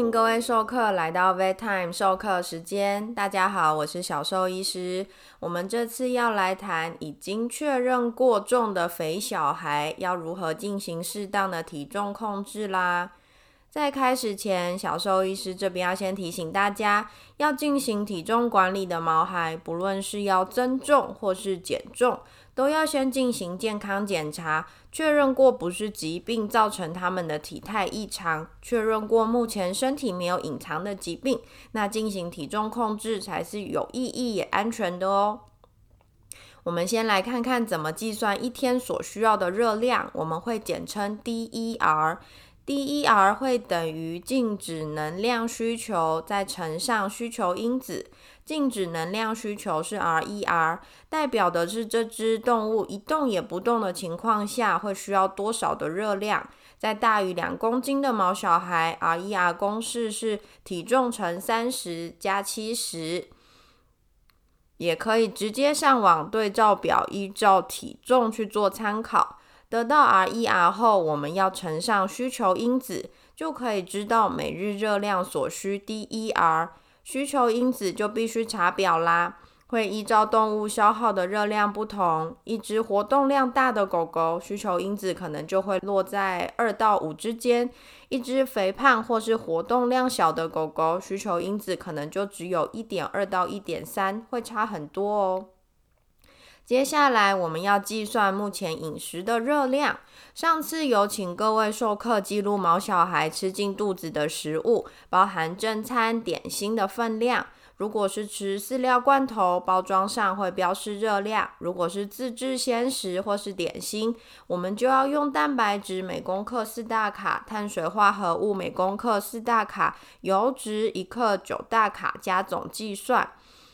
迎各位授课来到 Vet Time 授课时间。大家好，我是小兽医师。我们这次要来谈已经确认过重的肥小孩要如何进行适当的体重控制啦。在开始前，小兽医师这边要先提醒大家，要进行体重管理的毛孩，不论是要增重或是减重。都要先进行健康检查，确认过不是疾病造成他们的体态异常，确认过目前身体没有隐藏的疾病，那进行体重控制才是有意义也安全的哦。我们先来看看怎么计算一天所需要的热量，我们会简称 DER。DER 会等于静止能量需求再乘上需求因子。静止能量需求是 RER，代表的是这只动物一动也不动的情况下会需要多少的热量。在大于两公斤的毛小孩，RER 公式是体重乘三十加七十，也可以直接上网对照表，依照体重去做参考。得到 RER 后，我们要乘上需求因子，就可以知道每日热量所需 DER。需求因子就必须查表啦，会依照动物消耗的热量不同，一只活动量大的狗狗，需求因子可能就会落在二到五之间；一只肥胖或是活动量小的狗狗，需求因子可能就只有一点二到一点三，会差很多哦。接下来我们要计算目前饮食的热量。上次有请各位授课记录毛小孩吃进肚子的食物，包含正餐、点心的分量。如果是吃饲料罐头，包装上会标示热量；如果是自制鲜食或是点心，我们就要用蛋白质每公克四大卡，碳水化合物每公克四大卡，油脂一克九大卡加总计算。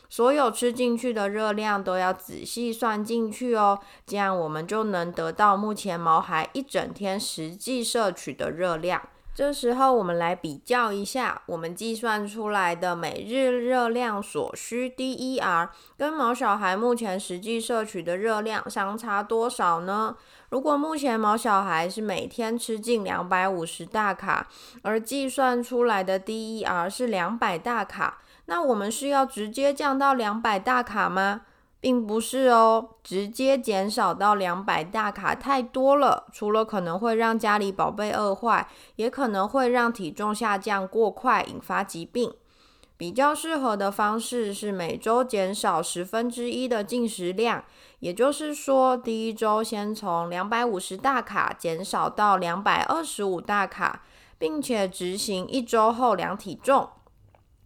所有吃进去的热量都要仔细算进去哦，这样我们就能得到目前毛孩一整天实际摄取的热量。这时候我们来比较一下，我们计算出来的每日热量所需 DER 跟毛小孩目前实际摄取的热量相差多少呢？如果目前毛小孩是每天吃进两百五十大卡，而计算出来的 DER 是两百大卡。那我们是要直接降到两百大卡吗？并不是哦，直接减少到两百大卡太多了，除了可能会让家里宝贝饿坏，也可能会让体重下降过快，引发疾病。比较适合的方式是每周减少十分之一的进食量，也就是说，第一周先从两百五十大卡减少到两百二十五大卡，并且执行一周后量体重。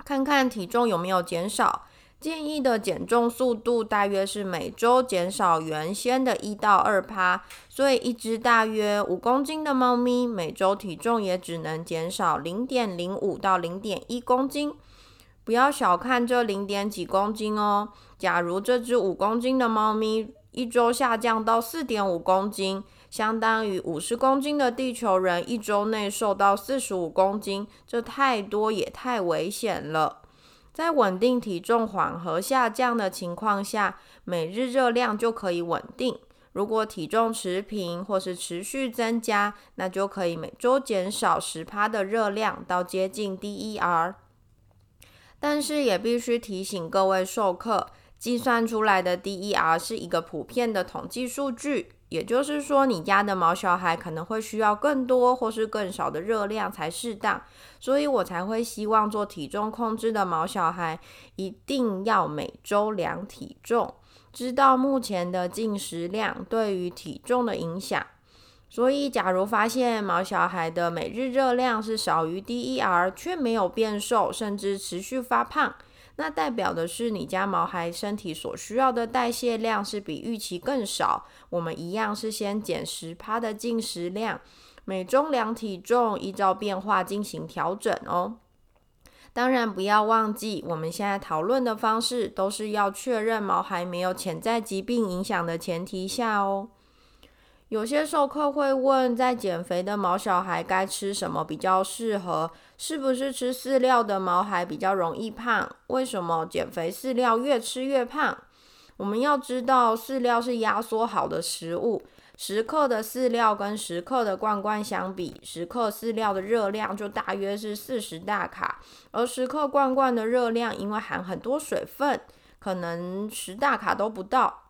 看看体重有没有减少，建议的减重速度大约是每周减少原先的一到二趴，所以一只大约五公斤的猫咪，每周体重也只能减少零点零五到零点一公斤。不要小看这零点几公斤哦，假如这只五公斤的猫咪一周下降到四点五公斤。相当于五十公斤的地球人一周内瘦到四十五公斤，这太多也太危险了。在稳定体重缓和下降的情况下，每日热量就可以稳定。如果体重持平或是持续增加，那就可以每周减少十趴的热量到接近 DER。但是也必须提醒各位授课，计算出来的 DER 是一个普遍的统计数据。也就是说，你家的毛小孩可能会需要更多或是更少的热量才适当，所以我才会希望做体重控制的毛小孩一定要每周量体重，知道目前的进食量对于体重的影响。所以，假如发现毛小孩的每日热量是少于 DER，却没有变瘦，甚至持续发胖。那代表的是你家毛孩身体所需要的代谢量是比预期更少。我们一样是先减十趴的进食量，每周量体重，依照变化进行调整哦。当然不要忘记，我们现在讨论的方式都是要确认毛孩没有潜在疾病影响的前提下哦。有些授课会问，在减肥的毛小孩该吃什么比较适合？是不是吃饲料的毛孩比较容易胖？为什么减肥饲料越吃越胖？我们要知道，饲料是压缩好的食物，十克的饲料跟十克的罐罐相比，十克饲料的热量就大约是四十大卡，而十克罐罐的热量因为含很多水分，可能十大卡都不到。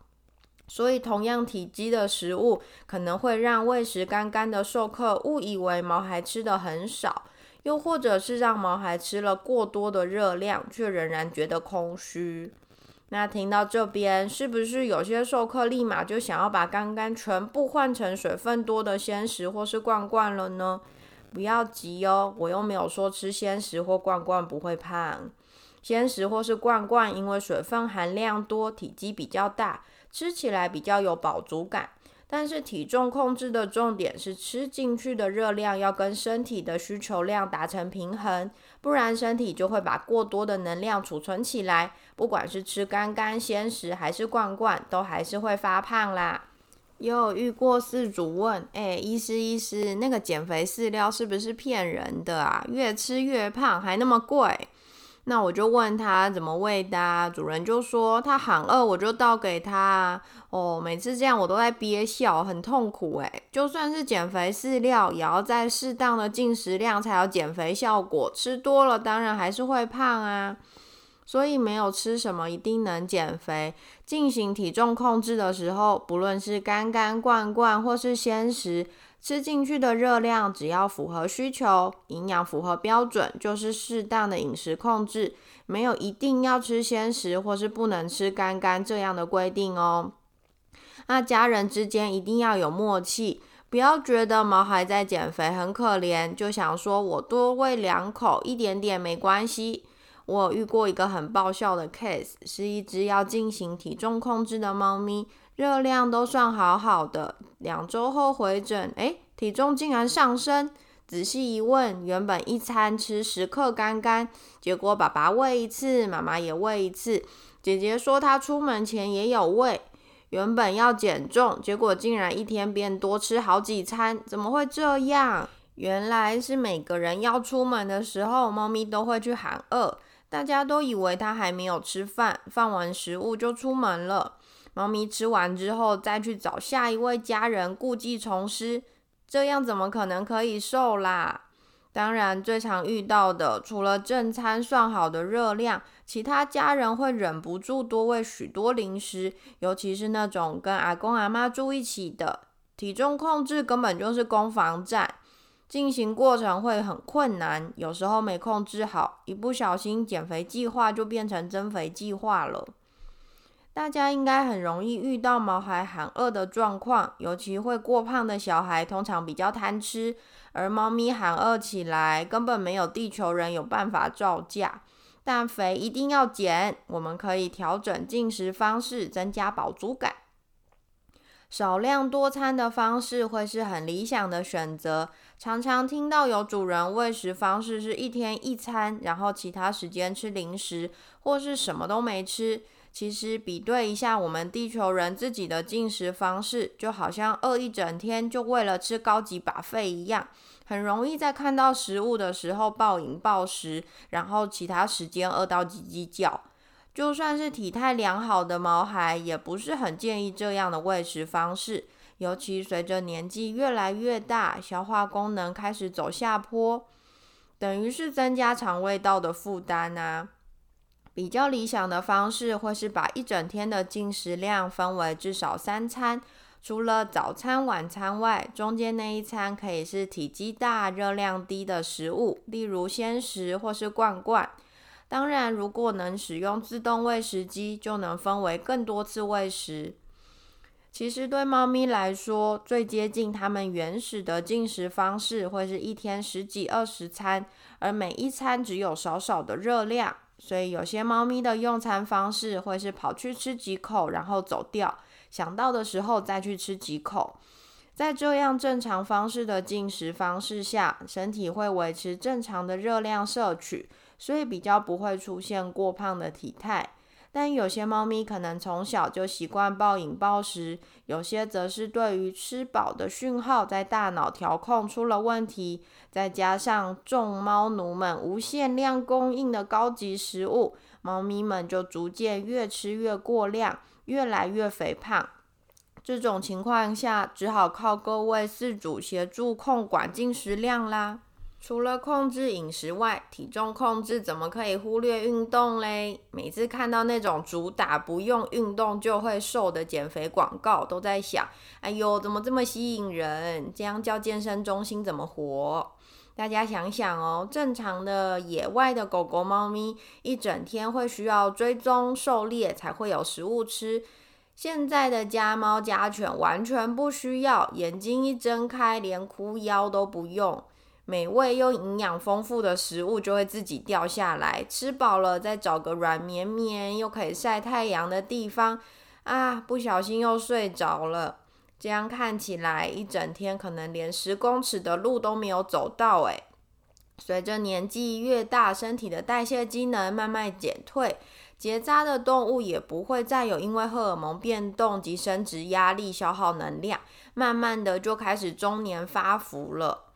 所以，同样体积的食物，可能会让喂食干干的授课误以为毛孩吃的很少，又或者是让毛孩吃了过多的热量，却仍然觉得空虚。那听到这边，是不是有些授课立马就想要把干干全部换成水分多的鲜食或是罐罐了呢？不要急哦，我又没有说吃鲜食或罐罐不会胖。鲜食或是罐罐，因为水分含量多，体积比较大。吃起来比较有饱足感，但是体重控制的重点是吃进去的热量要跟身体的需求量达成平衡，不然身体就会把过多的能量储存起来，不管是吃干干鲜食还是罐罐，都还是会发胖啦。有遇过饲主问，哎，医师医师，那个减肥饲料是不是骗人的啊？越吃越胖，还那么贵？那我就问他怎么喂的，主人就说他喊饿我就倒给他。哦，每次这样我都在憋笑，很痛苦诶。就算是减肥饲料，也要在适当的进食量才有减肥效果，吃多了当然还是会胖啊。所以没有吃什么一定能减肥。进行体重控制的时候，不论是干干罐罐或是鲜食。吃进去的热量只要符合需求，营养符合标准，就是适当的饮食控制，没有一定要吃鲜食或是不能吃干干这样的规定哦。那家人之间一定要有默契，不要觉得毛孩在减肥很可怜，就想说我多喂两口，一点点没关系。我遇过一个很爆笑的 case，是一只要进行体重控制的猫咪。热量都算好好的，两周后回诊，诶，体重竟然上升。仔细一问，原本一餐吃十克干干，结果爸爸喂一次，妈妈也喂一次。姐姐说她出门前也有喂。原本要减重，结果竟然一天变多吃好几餐，怎么会这样？原来是每个人要出门的时候，猫咪都会去喊饿，大家都以为它还没有吃饭，放完食物就出门了。猫咪吃完之后，再去找下一位家人，故技重施，这样怎么可能可以瘦啦？当然，最常遇到的，除了正餐算好的热量，其他家人会忍不住多喂许多零食，尤其是那种跟阿公阿妈住一起的，体重控制根本就是攻防战，进行过程会很困难，有时候没控制好，一不小心减肥计划就变成增肥计划了。大家应该很容易遇到毛孩喊饿的状况，尤其会过胖的小孩通常比较贪吃，而猫咪喊饿起来根本没有地球人有办法照价。但肥一定要减，我们可以调整进食方式，增加饱足感。少量多餐的方式会是很理想的选择。常常听到有主人喂食方式是一天一餐，然后其他时间吃零食，或是什么都没吃。其实比对一下我们地球人自己的进食方式，就好像饿一整天就为了吃高级把费一样，很容易在看到食物的时候暴饮暴食，然后其他时间饿到叽叽叫。就算是体态良好的毛孩，也不是很建议这样的喂食方式，尤其随着年纪越来越大，消化功能开始走下坡，等于是增加肠胃道的负担啊。比较理想的方式会是把一整天的进食量分为至少三餐，除了早餐、晚餐外，中间那一餐可以是体积大、热量低的食物，例如鲜食或是罐罐。当然，如果能使用自动喂食机，就能分为更多次喂食。其实对猫咪来说，最接近它们原始的进食方式，会是一天十几二十餐，而每一餐只有少少的热量。所以有些猫咪的用餐方式会是跑去吃几口，然后走掉，想到的时候再去吃几口。在这样正常方式的进食方式下，身体会维持正常的热量摄取，所以比较不会出现过胖的体态。但有些猫咪可能从小就习惯暴饮暴食，有些则是对于吃饱的讯号在大脑调控出了问题，再加上众猫奴们无限量供应的高级食物，猫咪们就逐渐越吃越过量，越来越肥胖。这种情况下，只好靠各位饲主协助控管进食量啦。除了控制饮食外，体重控制怎么可以忽略运动嘞？每次看到那种主打不用运动就会瘦的减肥广告，都在想：哎呦，怎么这么吸引人？这样叫健身中心怎么活？大家想想哦，正常的野外的狗狗、猫咪，一整天会需要追踪狩猎才会有食物吃。现在的家猫家犬完全不需要，眼睛一睁开，连哭腰都不用。美味又营养丰富的食物就会自己掉下来，吃饱了再找个软绵绵又可以晒太阳的地方啊，不小心又睡着了。这样看起来，一整天可能连十公尺的路都没有走到。诶，随着年纪越大，身体的代谢机能慢慢减退，结扎的动物也不会再有因为荷尔蒙变动及生殖压力消耗能量，慢慢的就开始中年发福了。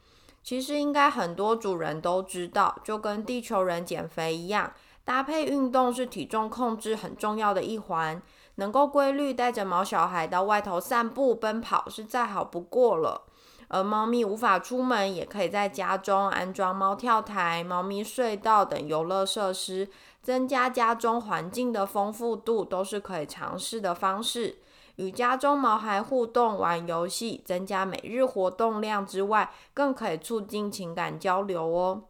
其实应该很多主人都知道，就跟地球人减肥一样，搭配运动是体重控制很重要的一环。能够规律带着毛小孩到外头散步、奔跑是再好不过了。而猫咪无法出门，也可以在家中安装猫跳台、猫咪隧道等游乐设施，增加家中环境的丰富度，都是可以尝试的方式。与家中毛孩互动、玩游戏，增加每日活动量之外，更可以促进情感交流哦。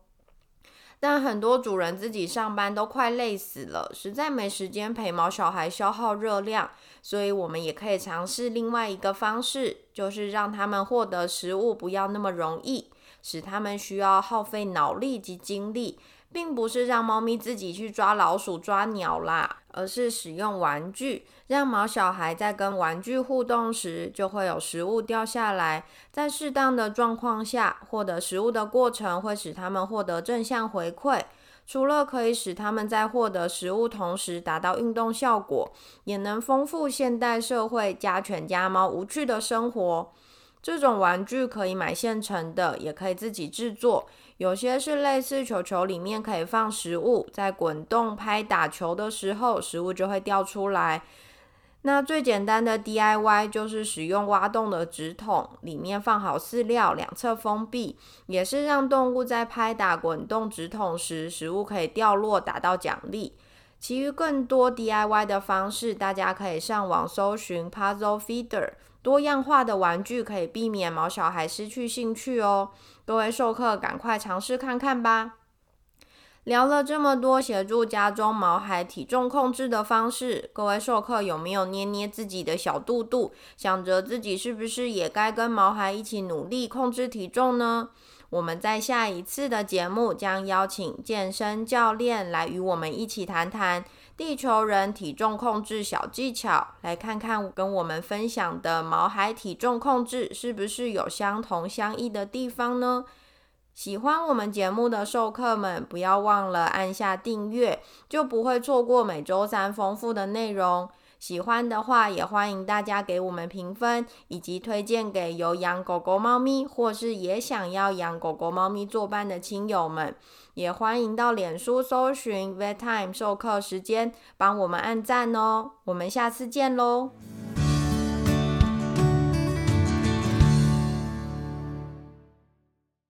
但很多主人自己上班都快累死了，实在没时间陪毛小孩消耗热量，所以我们也可以尝试另外一个方式，就是让他们获得食物不要那么容易，使他们需要耗费脑力及精力。并不是让猫咪自己去抓老鼠、抓鸟啦，而是使用玩具，让毛小孩在跟玩具互动时，就会有食物掉下来。在适当的状况下，获得食物的过程会使他们获得正向回馈。除了可以使他们在获得食物同时达到运动效果，也能丰富现代社会家犬家猫无趣的生活。这种玩具可以买现成的，也可以自己制作。有些是类似球球，里面可以放食物，在滚动拍打球的时候，食物就会掉出来。那最简单的 DIY 就是使用挖洞的纸筒，里面放好饲料，两侧封闭，也是让动物在拍打滚动纸筒时，食物可以掉落，达到奖励。其余更多 DIY 的方式，大家可以上网搜寻 Puzzle Feeder。多样化的玩具可以避免毛小孩失去兴趣哦。各位授课，赶快尝试看看吧。聊了这么多协助家中毛孩体重控制的方式，各位授课有没有捏捏自己的小肚肚，想着自己是不是也该跟毛孩一起努力控制体重呢？我们在下一次的节目将邀请健身教练来与我们一起谈谈。地球人体重控制小技巧，来看看跟我们分享的毛孩体重控制是不是有相同相异的地方呢？喜欢我们节目的授课们，不要忘了按下订阅，就不会错过每周三丰富的内容。喜欢的话，也欢迎大家给我们评分，以及推荐给有养狗狗、猫咪，或是也想要养狗狗、猫咪作伴的亲友们。也欢迎到脸书搜寻 Vet Time 授课时间，帮我们按赞哦。我们下次见喽！